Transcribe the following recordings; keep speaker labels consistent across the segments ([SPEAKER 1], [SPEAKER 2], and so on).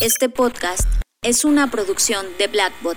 [SPEAKER 1] Este podcast es una producción de Blackbot.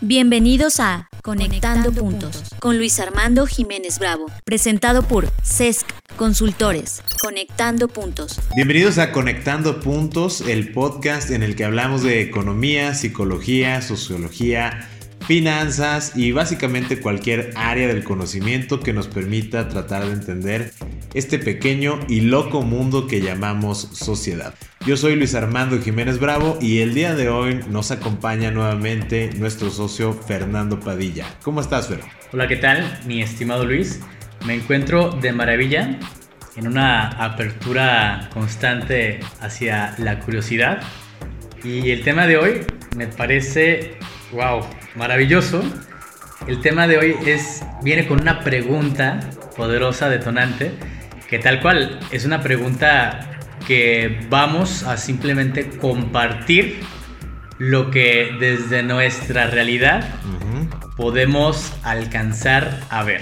[SPEAKER 1] Bienvenidos a Conectando, Puntos con Luis Armando Jiménez Bravo, presentado por CESC Consultores. Conectando Puntos.
[SPEAKER 2] Bienvenidos a Conectando Puntos, el podcast en el que hablamos de economía, psicología, sociología, finanzas y básicamente cualquier área del conocimiento que nos permita tratar de entender este pequeño y loco mundo que llamamos sociedad. Yo soy Luis Armando Jiménez Bravo y el día de hoy nos acompaña nuevamente nuestro socio Fernando Padilla. ¿Cómo estás, Fer?
[SPEAKER 3] Hola, ¿qué tal, mi estimado Luis? Me encuentro de maravilla en una apertura constante hacia la curiosidad y el tema de hoy me parece, wow, maravilloso. El tema de hoy es viene con una pregunta poderosa, detonante, que tal cual es una pregunta que vamos a simplemente compartir lo que desde nuestra realidad podemos alcanzar a ver.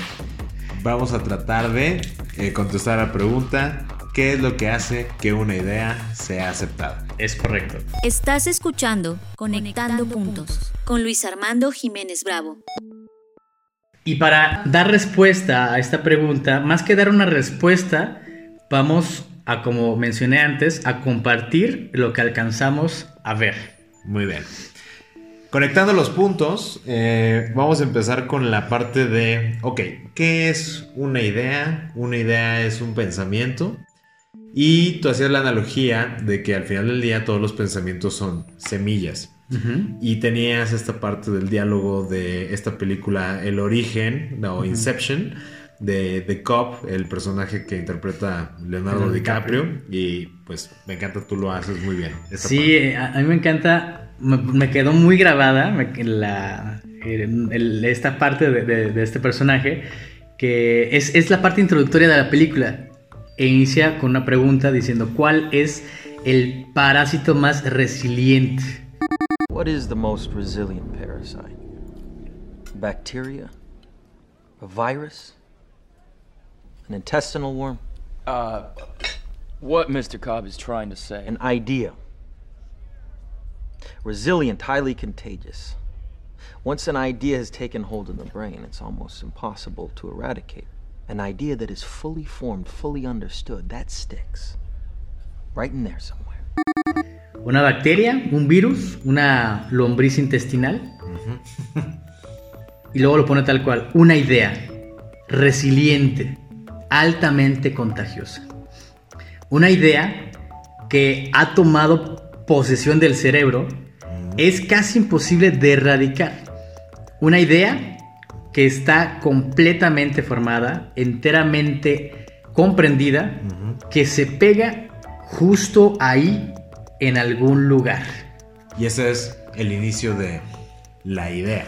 [SPEAKER 2] Vamos a tratar de eh, contestar la pregunta, ¿qué es lo que hace que una idea sea aceptada?
[SPEAKER 3] Es correcto.
[SPEAKER 1] Estás escuchando Conectando, Puntos con Luis Armando Jiménez Bravo.
[SPEAKER 3] Y para dar respuesta a esta pregunta, más que dar una respuesta, vamos a, como mencioné antes, a compartir lo que alcanzamos a ver.
[SPEAKER 2] Muy bien. Conectando los puntos, eh, vamos a empezar con la parte de, ok, ¿qué es una idea? Una idea es un pensamiento. Y tú hacías la analogía de que al final del día todos los pensamientos son semillas. Y tenías esta parte del diálogo de esta película El origen, o Inception de The Cop, el personaje que interpreta Leonardo DiCaprio. Y pues me encanta, tú lo haces muy bien.
[SPEAKER 3] Sí, a, mí me encanta, me, quedó muy grabada la, esta parte de, este personaje, que es, es la parte introductoria de la película. E inicia con una pregunta diciendo, ¿cuál es el parásito más resiliente?
[SPEAKER 4] What is the most resilient parasite? Bacteria? A virus? An intestinal worm?
[SPEAKER 5] Uh, what Mr. Cobb is trying to say.
[SPEAKER 4] An idea. Resilient, highly contagious. Once an idea has taken hold in the brain, it's almost impossible to eradicate. An idea that is fully formed, fully understood, that sticks. Right in there somewhere.
[SPEAKER 3] Una bacteria, un virus, una lombriz intestinal. y luego lo pone tal cual. Una idea. Resiliente altamente contagiosa. Una idea que ha tomado posesión del cerebro es casi imposible de erradicar. Una idea que está completamente formada, enteramente comprendida, que se pega justo ahí en algún lugar.
[SPEAKER 2] Y ese es el inicio de la idea.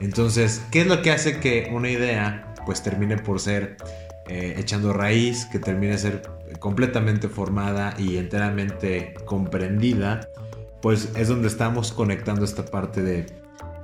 [SPEAKER 2] Entonces, ¿qué es lo que hace que una idea pues termine por ser eh, echando raíz, que termine ser completamente formada y enteramente comprendida, pues es donde estamos conectando esta parte de...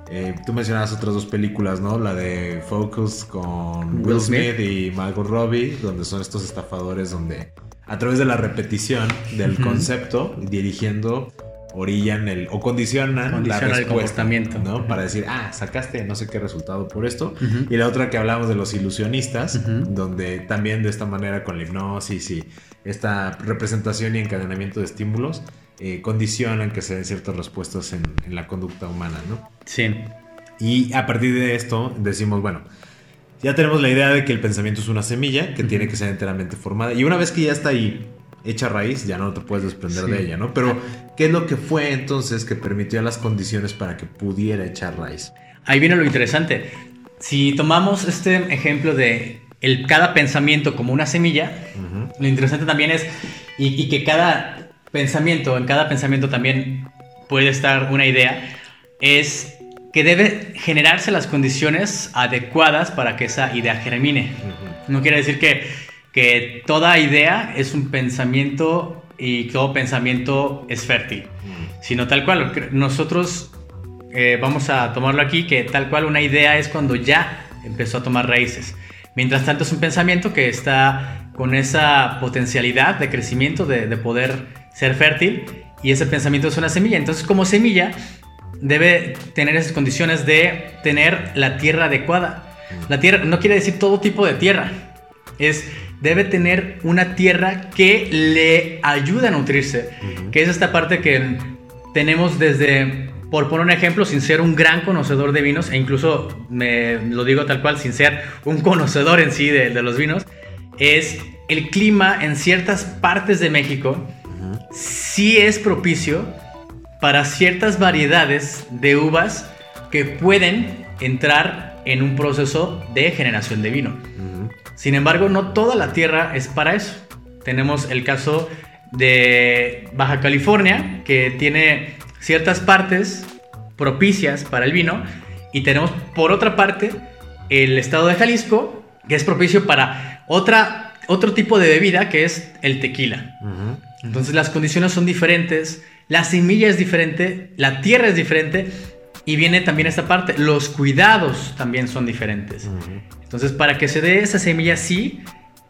[SPEAKER 2] Eh, tú mencionabas otras dos películas, ¿no? La de Focus con Will, Smith. y Margot Robbie, donde son estos estafadores donde a través de la repetición del concepto, dirigiendo orillan el o condicionan, la respuesta, el ¿no? Para decir, ah, sacaste no sé qué resultado por esto. Y la otra que hablamos de los ilusionistas, donde también de esta manera con la hipnosis y esta representación y encadenamiento de estímulos eh, condicionan que se den ciertas respuestas en, en, la conducta humana, ¿no?
[SPEAKER 3] Sí.
[SPEAKER 2] Y a partir de esto decimos, bueno, ya tenemos la idea de que el pensamiento es una semilla que tiene que ser enteramente formada. Y una vez que ya está ahí hecha raíz, ya no te puedes desprender de ella, ¿no? Pero, ¿qué es lo que fue entonces que permitió las condiciones para que pudiera echar raíz?
[SPEAKER 3] Ahí viene lo interesante. Si tomamos este ejemplo de el, cada pensamiento como una semilla, lo interesante también es, y, que cada pensamiento, en cada pensamiento también puede estar una idea, es que debe generarse las condiciones adecuadas para que esa idea germine. No quiere decir que que toda idea es un pensamiento y todo pensamiento es fértil, sino tal cual. Nosotros eh, vamos a tomarlo aquí, que tal cual una idea es cuando ya empezó a tomar raíces. Mientras tanto es un pensamiento que está con esa potencialidad de crecimiento, de, poder ser fértil y ese pensamiento es una semilla. Entonces, como semilla, debe tener esas condiciones de tener la tierra adecuada. La tierra no quiere decir todo tipo de tierra, es debe tener una tierra que le ayude a nutrirse, que es esta parte que tenemos desde, por poner un ejemplo, sin ser un gran conocedor de vinos, e incluso me lo digo tal cual, sin ser un conocedor en sí de, de los vinos, es el clima en ciertas partes de México sí es propicio para ciertas variedades de uvas que pueden entrar en un proceso de generación de vino. Sin embargo, no toda la tierra es para eso. Tenemos el caso de Baja California, que tiene ciertas partes propicias para el vino, y tenemos por otra parte el estado de Jalisco, que es propicio para otra, otro tipo de bebida, que es el tequila. Entonces las condiciones son diferentes, la semilla es diferente, la tierra es diferente y viene también esta parte, los cuidados también son diferentes. Entonces para que se dé esa semilla sí,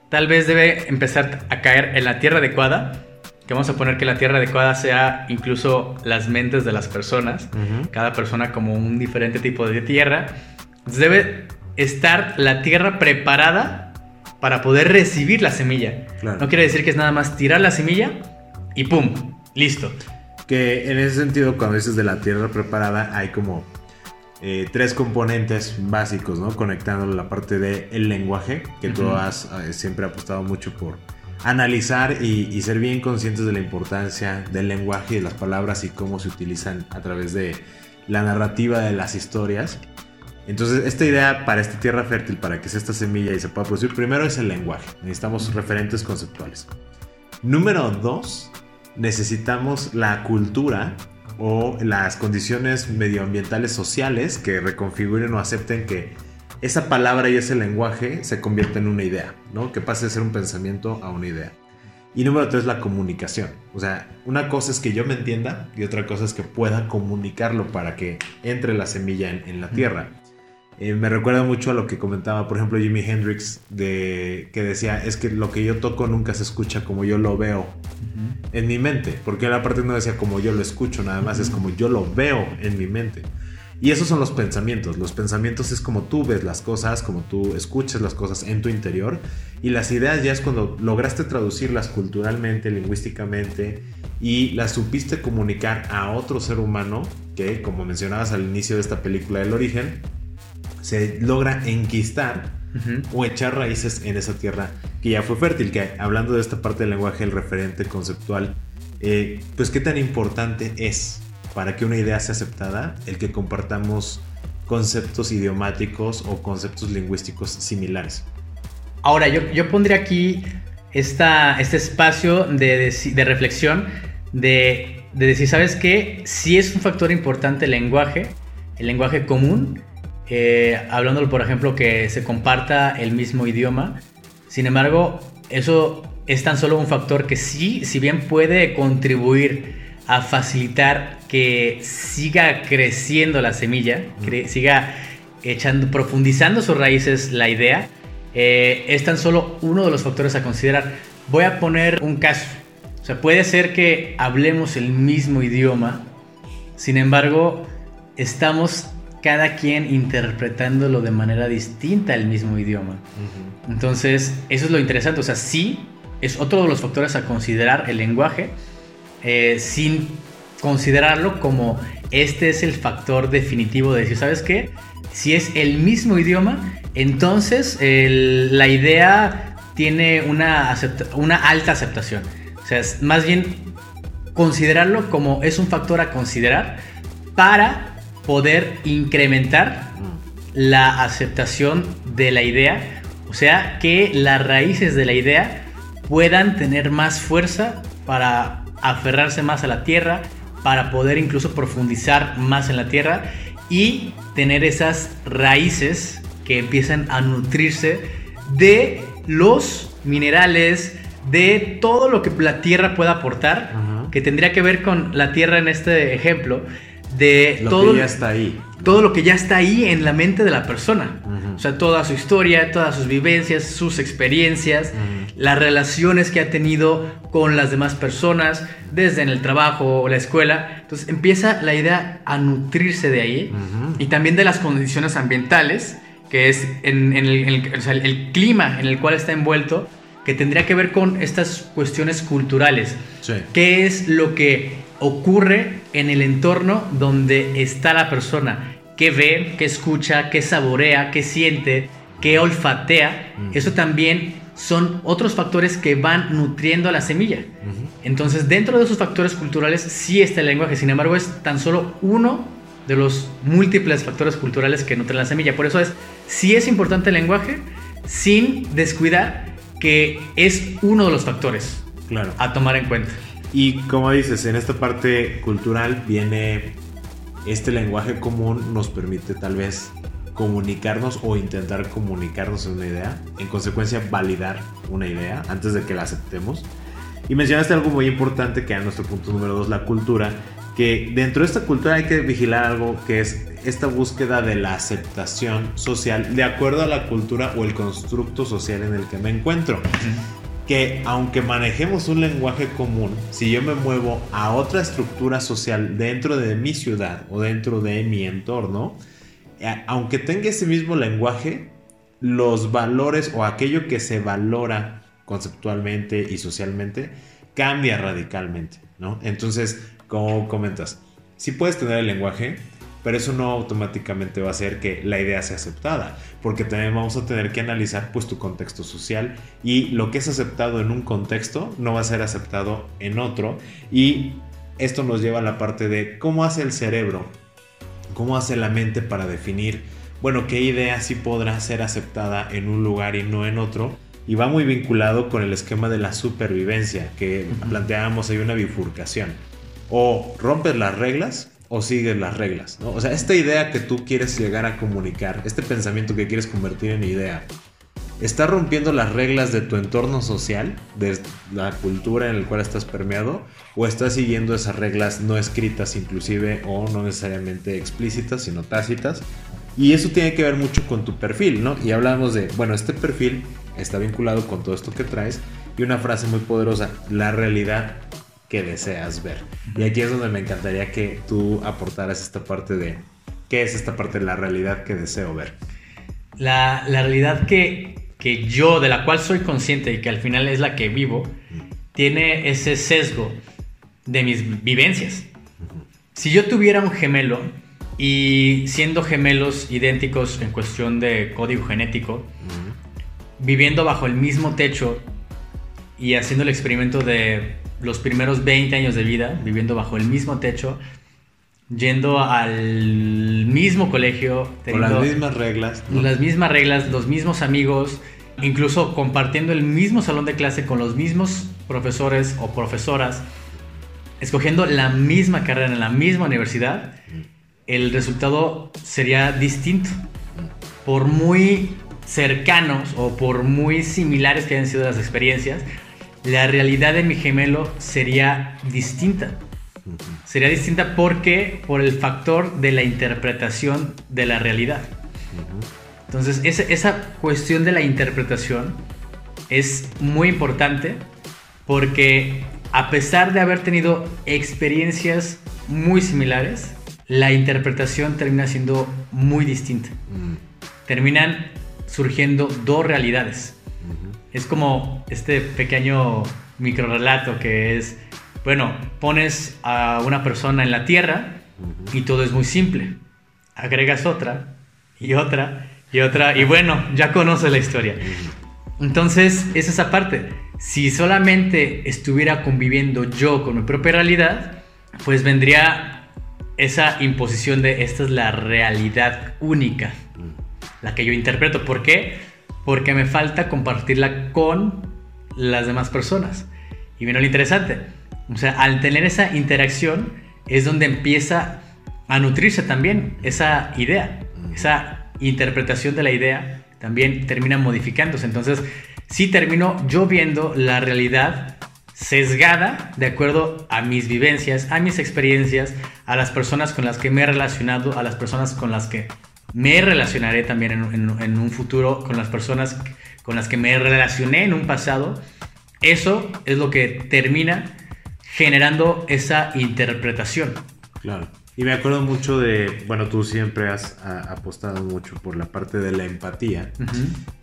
[SPEAKER 3] tal vez debe empezar a caer en la tierra adecuada, que vamos a poner que la tierra adecuada sea incluso las mentes de las personas, cada persona como un diferente tipo de tierra. Entonces debe estar la tierra preparada para poder recibir la semilla. No quiere decir que es nada más tirar la semilla y ¡pum! Listo.
[SPEAKER 2] Que en ese sentido, cuando dices de la tierra preparada, hay como eh, tres componentes básicos, ¿no? Conectando la parte del lenguaje, que tú has eh, siempre apostado mucho por analizar y, ser bien conscientes de la importancia del lenguaje y de las palabras y cómo se utilizan a través de la narrativa de las historias. Entonces, esta idea para esta tierra fértil, para que sea esta semilla y se pueda producir, primero es el lenguaje. Necesitamos referentes conceptuales. Número dos, necesitamos la cultura o las condiciones medioambientales sociales que reconfiguren o acepten que esa palabra y ese lenguaje se convierta en una idea, ¿no? Que pase de ser un pensamiento a una idea. Y número tres, la comunicación. O sea, una cosa es que yo me entienda y otra cosa es que pueda comunicarlo para que entre la semilla en la tierra. Eh, me recuerda mucho a lo que comentaba, por ejemplo, Jimi Hendrix, de, que decía, es que lo que yo toco nunca se escucha como yo lo veo en mi mente, porque la parte no decía como yo lo escucho, nada más es como yo lo veo en mi mente. Y esos son los pensamientos. Los pensamientos es como tú ves las cosas, como tú escuchas las cosas en tu interior. Y las ideas ya es cuando lograste traducirlas culturalmente, lingüísticamente y las supiste comunicar a otro ser humano que, como mencionabas al inicio de esta película El origen, se logra enquistar o echar raíces en esa tierra que ya fue fértil. Que hablando de esta parte del lenguaje, el referente conceptual, eh, pues qué tan importante es para que una idea sea aceptada el que compartamos conceptos idiomáticos o conceptos lingüísticos similares.
[SPEAKER 3] Ahora, yo, yo pondría aquí esta, este espacio de, de, reflexión, de, de, decir, ¿sabes qué? Si es un factor importante el lenguaje, el lenguaje común, eh, hablándolo por ejemplo que se comparta el mismo idioma. Sin embargo, eso es tan solo un factor que sí, si bien puede contribuir a facilitar que siga creciendo la semilla, que siga echando, profundizando sus raíces la idea, eh, es tan solo uno de los factores a considerar. Voy a poner un caso. O sea, puede ser que hablemos el mismo idioma, sin embargo, estamos cada quien interpretándolo de manera distinta el mismo idioma. Entonces, eso es lo interesante. O sea, sí, es otro de los factores a considerar el lenguaje, eh, sin considerarlo como este es el factor definitivo de decir, ¿sabes qué? Si es el mismo idioma, entonces la idea tiene una, una alta aceptación. O sea, es más bien considerarlo como es un factor a considerar para poder incrementar la aceptación de la idea, o sea, que las raíces de la idea puedan tener más fuerza para aferrarse más a la tierra, para poder incluso profundizar más en la tierra y tener esas raíces que empiezan a nutrirse de los minerales, de todo lo que la tierra pueda aportar, que tendría que ver con la tierra en este ejemplo, de
[SPEAKER 2] Lo
[SPEAKER 3] todo
[SPEAKER 2] que ya está ahí.
[SPEAKER 3] todo lo que ya está ahí en la mente de la persona. O sea, toda su historia, todas sus vivencias, sus experiencias, las relaciones que ha tenido con las demás personas, desde en el trabajo o la escuela. Entonces empieza la idea a nutrirse de ahí y también de las condiciones ambientales, que es en, en el, en el- o sea, el- el clima en el cual está envuelto, que tendría que ver con estas cuestiones culturales.
[SPEAKER 2] Sí.
[SPEAKER 3] ¿Qué es lo que ocurre en el entorno donde está la persona? ¿Qué ve, qué escucha, qué saborea, qué siente, qué olfatea? Eso también son otros factores que van nutriendo a la semilla. Entonces, dentro de esos factores culturales sí está el lenguaje, sin embargo, es tan solo uno de los múltiples factores culturales que nutren la semilla. Por eso es, sí es importante el lenguaje, sin descuidar que es uno de los factores
[SPEAKER 2] Claro.
[SPEAKER 3] a tomar en cuenta.
[SPEAKER 2] Y como dices, en esta parte cultural viene este lenguaje común nos permite tal vez comunicarnos o intentar comunicarnos en una idea, en consecuencia validar una idea antes de que la aceptemos. Y mencionaste algo muy importante que a nuestro punto número dos, la cultura, que dentro de esta cultura hay que vigilar algo que es esta búsqueda de la aceptación social de acuerdo a la cultura o el constructo social en el que me encuentro que aunque manejemos un lenguaje común, si yo me muevo a otra estructura social dentro de mi ciudad o dentro de mi entorno, eh, aunque tenga ese mismo lenguaje, los valores o aquello que se valora conceptualmente y socialmente cambia radicalmente, ¿no? Entonces, como comentas, sí puedes tener el lenguaje, pero eso no automáticamente va a hacer que la idea sea aceptada, porque también vamos a tener que analizar pues tu contexto social y lo que es aceptado en un contexto no va a ser aceptado en otro y esto nos lleva a la parte de cómo hace el cerebro, cómo hace la mente para definir, bueno, qué idea sí podrá ser aceptada en un lugar y no en otro. Y va muy vinculado con el esquema de la supervivencia, que planteábamos hay una bifurcación. O rompes las reglas o sigues las reglas. O sea, esta idea que tú quieres llegar a comunicar, este pensamiento que quieres convertir en idea, ¿está rompiendo las reglas de tu entorno social, de la cultura en la cual estás permeado? ¿O estás siguiendo esas reglas no escritas inclusive o no necesariamente explícitas, sino tácitas? Y eso tiene que ver mucho con tu perfil, ¿no? Y hablamos de, bueno, este perfil está vinculado con todo esto que traes y una frase muy poderosa, la realidad que deseas ver. Y aquí es donde me encantaría que tú aportaras esta parte de, ¿qué es esta parte de la realidad que deseo ver?
[SPEAKER 3] La, la realidad que, que yo, de la cual soy consciente y que al final es la que vivo, tiene ese sesgo de mis vivencias. Si yo tuviera un gemelo y siendo gemelos idénticos en cuestión de código genético, viviendo bajo el mismo techo y haciendo el experimento de los primeros 20 años de vida, viviendo bajo el mismo techo, yendo al mismo colegio,
[SPEAKER 2] Con las mismas reglas. ¿no?
[SPEAKER 3] las mismas reglas, los mismos amigos, incluso compartiendo el mismo salón de clase con los mismos profesores o profesoras, escogiendo la misma carrera en la misma universidad, el resultado sería distinto. Por muy cercanos o por muy similares que hayan sido las experiencias, la realidad de mi gemelo sería distinta. Sería distinta porque por el factor de la interpretación de la realidad. Entonces, esa, esa cuestión de la interpretación es muy importante porque a pesar de haber tenido experiencias muy similares, la interpretación termina siendo muy distinta. Terminan surgiendo dos realidades. Es como este pequeño microrelato que es, bueno, pones a una persona en la Tierra y todo es muy simple. Agregas otra y otra y otra y bueno, ya conoces la historia. Entonces, es esa parte. Si solamente estuviera conviviendo yo con mi propia realidad, pues vendría esa imposición de esta es la realidad única, la que yo interpreto. ¿Por qué? Porque me falta compartirla con las demás personas. Y viene lo interesante. O sea, al tener esa interacción es donde empieza a nutrirse también esa idea, esa interpretación de la idea también termina modificándose. Entonces, sí termino yo viendo la realidad sesgada de acuerdo a mis vivencias, a mis experiencias, a las personas con las que me he relacionado, a las personas con las que me relacionaré también en, en- en un futuro, con las personas con las que me relacioné en un pasado. Eso es lo que termina generando esa interpretación.
[SPEAKER 2] Claro. Y me acuerdo mucho de, bueno, tú siempre has a- apostado mucho por la parte de la empatía.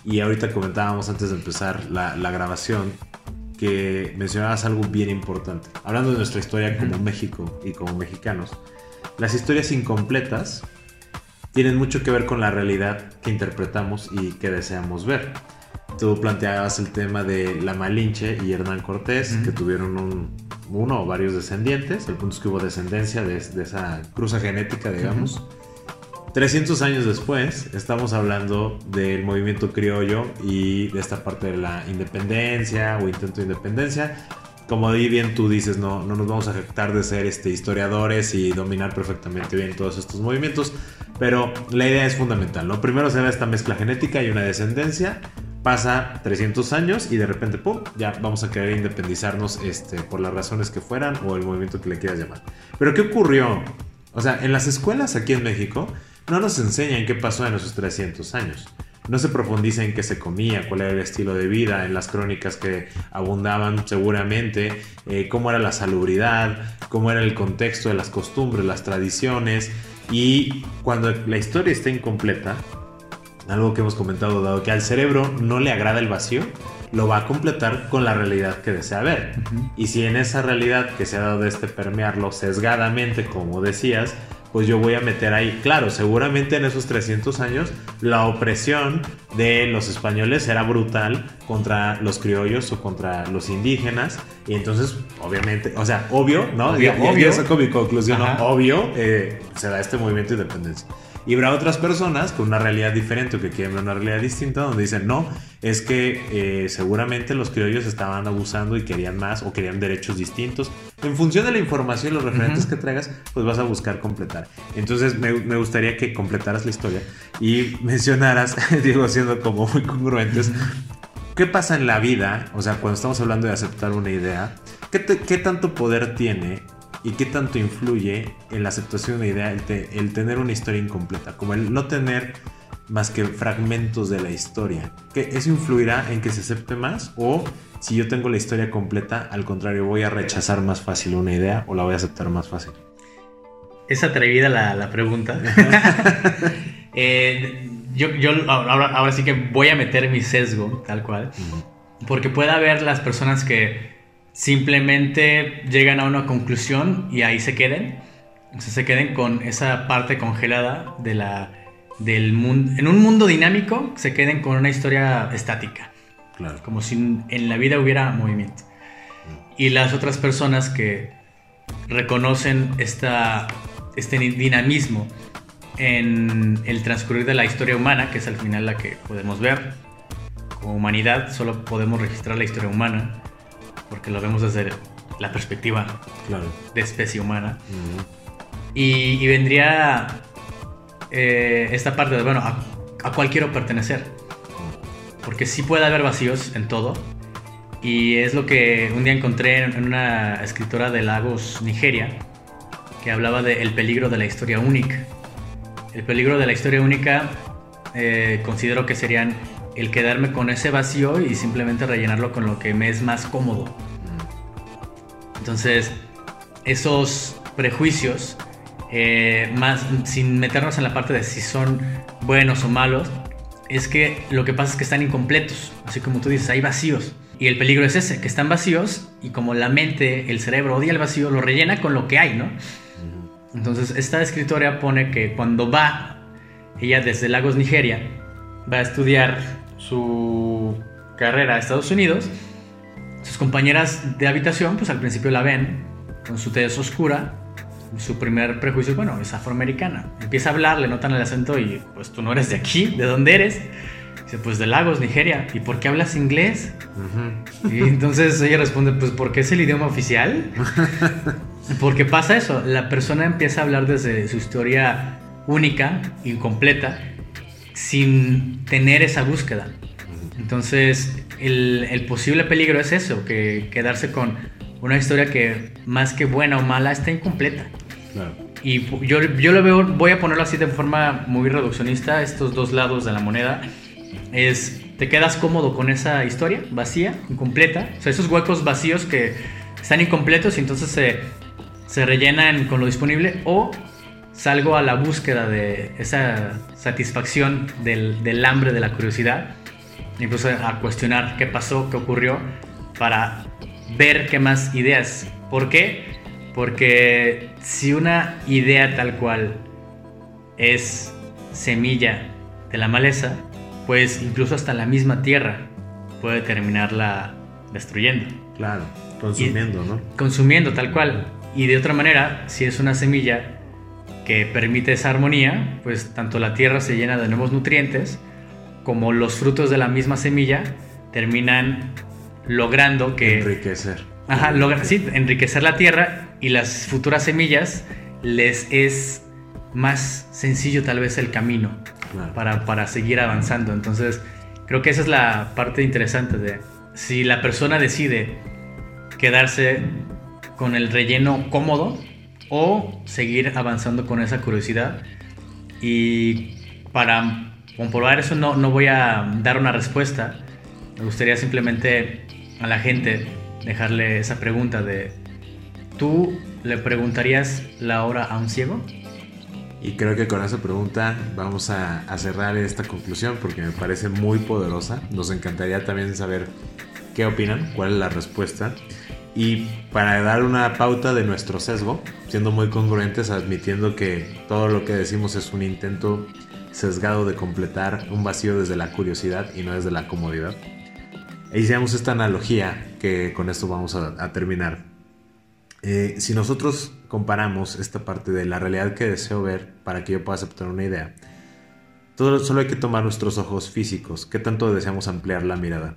[SPEAKER 2] Y ahorita comentábamos antes de empezar la, la grabación que mencionabas algo bien importante. Hablando de nuestra historia como México y como mexicanos, las historias incompletas tienen mucho que ver con la realidad que interpretamos y que deseamos ver. Tú planteabas el tema de la Malinche y Hernán Cortés, que tuvieron un- uno o varios descendientes. El punto es que hubo descendencia de, de esa cruza genética, digamos. 300 años después, estamos hablando del movimiento criollo y de esta parte de la independencia o intento de independencia. Como ahí bien tú dices, no, no nos vamos a jactar de ser este, historiadores y dominar perfectamente bien todos estos movimientos, pero la idea es fundamental. ¿no? Primero se da esta mezcla genética y una descendencia, pasa 300 años y de repente, ¡pum!, ya vamos a querer independizarnos este, por las razones que fueran o el movimiento que le quieras llamar. Pero ¿qué ocurrió? O sea, en las escuelas aquí en México no nos enseñan qué pasó en esos 300 años. No se profundiza en qué se comía, cuál era el estilo de vida, en las crónicas que abundaban seguramente, eh, cómo era la salubridad, cómo era el contexto de las costumbres, las tradiciones. Y cuando la historia está incompleta, algo que hemos comentado, dado que al cerebro no le agrada el vacío, lo va a completar con la realidad que desea ver. Y si en esa realidad que se ha dado de este permearlo sesgadamente, como decías, pues yo voy a meter ahí, claro, seguramente en esos 300 años la opresión de los españoles era brutal contra los criollos o contra los indígenas. Y entonces, obviamente, o sea, obvio, ¿no?
[SPEAKER 3] Obvio,
[SPEAKER 2] ya-
[SPEAKER 3] obvio.
[SPEAKER 2] mi conclusión, ¿no? Obvio, eh, se da este movimiento de independencia. Y habrá otras personas con una realidad diferente o que quieren ver una realidad distinta donde dicen, no, es que eh, seguramente los criollos estaban abusando y querían más o querían derechos distintos. En función de la información y los referentes que traigas, pues vas a buscar completar. Entonces me, me gustaría que completaras la historia y mencionaras, digo, siendo como muy congruentes, ¿Qué pasa en la vida? O sea, cuando estamos hablando de aceptar una idea, ¿qué, te- qué tanto poder tiene y qué tanto influye en la aceptación de una idea el, te- el tener una historia incompleta? Como el no tener más que fragmentos de la historia. ¿Que ¿Eso influirá en que se acepte más? ¿O si yo tengo la historia completa, al contrario, voy a rechazar más fácil una idea o la voy a aceptar más fácil?
[SPEAKER 3] Es atrevida la, la pregunta. Eh, yo yo ahora, ahora sí que voy a meter mi sesgo, tal cual. Porque puede haber las personas que simplemente llegan a una conclusión y ahí se queden. O sea, se queden con esa parte congelada de la, del mundo. En un mundo dinámico, se queden con una historia estática
[SPEAKER 2] Claro.
[SPEAKER 3] como si en la vida hubiera movimiento. Y las otras personas que reconocen esta, este dinamismo en el transcurrir de la historia humana, que es al final la que podemos ver. Como humanidad solo podemos registrar la historia humana porque lo vemos desde la perspectiva
[SPEAKER 2] Claro.
[SPEAKER 3] de especie humana.
[SPEAKER 2] Ujú.
[SPEAKER 3] Y, y vendría eh, esta parte de, bueno, a, a cuál quiero pertenecer. Porque sí puede haber vacíos en todo. Y es lo que un día encontré en una escritora de Lagos, Nigeria, que hablaba del peligro de la historia única. El peligro de la historia única eh, considero que serían el quedarme con ese vacío y simplemente rellenarlo con lo que me es más cómodo. Entonces, esos prejuicios, eh, más sin meternos en la parte de si son buenos o malos, es que lo que pasa es que están incompletos, así como tú dices, hay vacíos. Y el peligro es ese, que están vacíos y como la mente, el cerebro odia el vacío, lo rellena con lo que hay, ¿no? Entonces, esta escritora pone que cuando va, ella desde Lagos, Nigeria, va a estudiar su carrera a Estados Unidos, sus compañeras de habitación, pues al principio la ven con su tez oscura. Su primer prejuicio, bueno, es afroamericana. Empieza a hablar, le notan el acento y pues tú no eres de aquí, ¿de dónde eres? Dice, pues de Lagos, Nigeria. ¿Y por qué hablas inglés? Y entonces ella responde, pues porque es el idioma oficial. Porque pasa eso, la persona empieza a hablar desde su historia única, incompleta, sin tener esa búsqueda. Entonces, el, el posible peligro es eso, que quedarse con una historia que más que buena o mala está incompleta.
[SPEAKER 2] Claro.
[SPEAKER 3] Y yo, yo lo veo, voy a ponerlo así de forma muy reduccionista, estos dos lados de la moneda. Es, te quedas cómodo con esa historia vacía, incompleta. O sea, esos huecos vacíos que están incompletos y entonces se, se rellenan con lo disponible. O salgo a la búsqueda de esa satisfacción del, del hambre, de la curiosidad. Incluso a cuestionar qué pasó, qué ocurrió, para ver qué más ideas. ¿Por qué? Porque si una idea tal cual es semilla de la maleza, pues incluso hasta la misma tierra puede terminarla destruyendo,
[SPEAKER 2] Claro, consumiendo, ¿no?
[SPEAKER 3] consumiendo tal cual. Y de otra manera, si es una semilla que permite esa armonía, pues tanto la tierra se llena de nuevos nutrientes, como los frutos de la misma semilla terminan logrando que...
[SPEAKER 2] Enriquecer.
[SPEAKER 3] Ajá, logra, sí, enriquecer la tierra y las futuras semillas les es más sencillo tal vez el camino
[SPEAKER 2] Claro.
[SPEAKER 3] para, para seguir avanzando. Entonces, creo que esa es la parte interesante de si la persona decide quedarse con el relleno cómodo o seguir avanzando con esa curiosidad. Y para comprobar eso no, no voy a dar una respuesta. Me gustaría simplemente a la gente dejarle esa pregunta de, ¿tú le preguntarías la hora a un ciego?
[SPEAKER 2] Y creo que con esa pregunta vamos a, a cerrar esta conclusión porque me parece muy poderosa. Nos encantaría también saber qué opinan, cuál es la respuesta. Y para dar una pauta de nuestro sesgo, siendo muy congruentes, admitiendo que todo lo que decimos es un intento sesgado de completar un vacío desde la curiosidad y no desde la comodidad. E hicimos esta analogía que con esto vamos a, terminar. Eh, si nosotros comparamos esta parte de la realidad que deseo ver para que yo pueda aceptar una idea, todo, solo hay que tomar nuestros ojos físicos, qué tanto deseamos ampliar la mirada.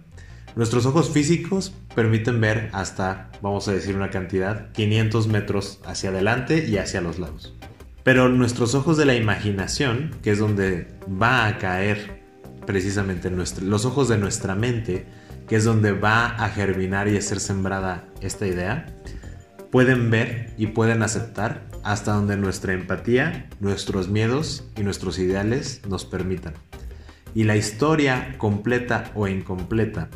[SPEAKER 2] Nuestros ojos físicos permiten ver hasta, vamos a decir una cantidad, 500 metros hacia adelante y hacia los lados. Pero nuestros ojos de la imaginación, que es donde va a caer precisamente los ojos de nuestra mente, que es donde va a germinar y a ser sembrada esta idea, pueden ver y pueden aceptar hasta donde nuestra empatía, nuestros miedos y nuestros ideales nos permitan. Y la historia completa o incompleta,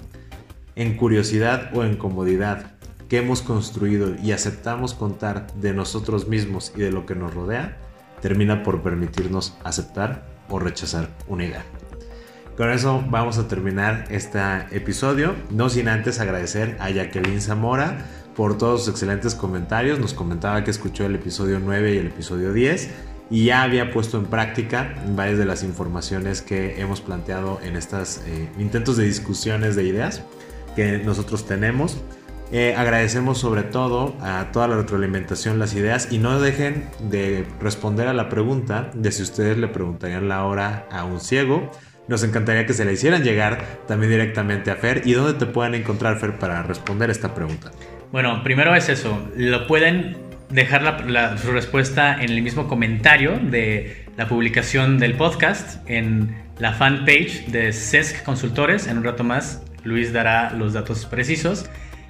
[SPEAKER 2] en curiosidad o en comodidad, que hemos construido y aceptamos contar de nosotros mismos y de lo que nos rodea, termina por permitirnos aceptar o rechazar una idea. Con eso vamos a terminar este episodio, no sin antes agradecer a Jacqueline Zamora por todos sus excelentes comentarios. Nos comentaba que escuchó el episodio 9 y el episodio 10 y ya había puesto en práctica varias de las informaciones que hemos planteado en estos intentos de discusiones de ideas que nosotros tenemos. Eh, agradecemos sobre todo a toda la retroalimentación, las ideas y no dejen de responder a la pregunta de si ustedes le preguntarían la hora a un ciego. Nos encantaría que se la hicieran llegar también directamente a Fer. ¿Y dónde te pueden encontrar, Fer, para responder esta pregunta?
[SPEAKER 3] Bueno, primero es eso. Lo pueden dejar la- su respuesta en el mismo comentario de la publicación del podcast en la fanpage de CESC Consultores. En un rato más, Luis dará los datos precisos.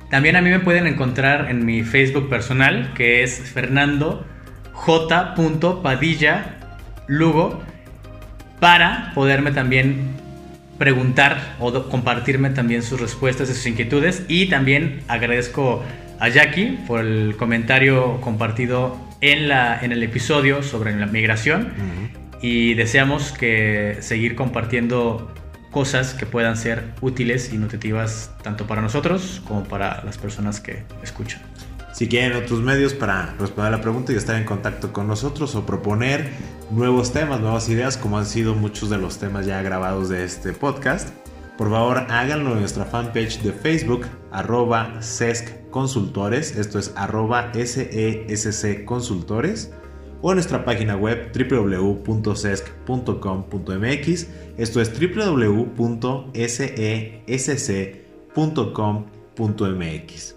[SPEAKER 3] También a mí me pueden encontrar en mi Facebook personal, que es Fernando J. Padilla Lugo, para poderme también preguntar o compartirme también sus respuestas y sus inquietudes. Y también agradezco a Jackie por el comentario compartido en, la, en el episodio sobre la migración. Y deseamos que seguir compartiendo cosas que puedan ser útiles y nutritivas tanto para nosotros como para las personas que escuchan.
[SPEAKER 2] Si quieren otros medios para responder la pregunta y estar en contacto con nosotros o proponer nuevos temas, nuevas ideas, como han sido muchos de los temas ya grabados de este podcast, por favor háganlo en nuestra fanpage de Facebook, arroba SESC Consultores, esto es arroba SESC Consultores, o en nuestra página web www.sesc.com.mx, esto es www.sesc.com.mx.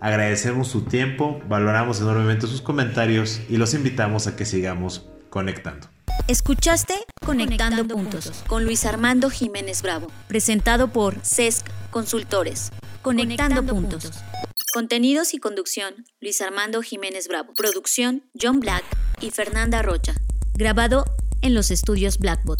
[SPEAKER 2] Agradecemos su tiempo, valoramos enormemente sus comentarios y los invitamos a que sigamos conectando.
[SPEAKER 1] Escuchaste Conectando, puntos, con Luis Armando Jiménez Bravo, presentado por CESC Consultores. Conectando, puntos. Contenidos y conducción, Luis Armando Jiménez Bravo. Producción, John Black y Fernanda Rocha. Grabado en los estudios Blackbot.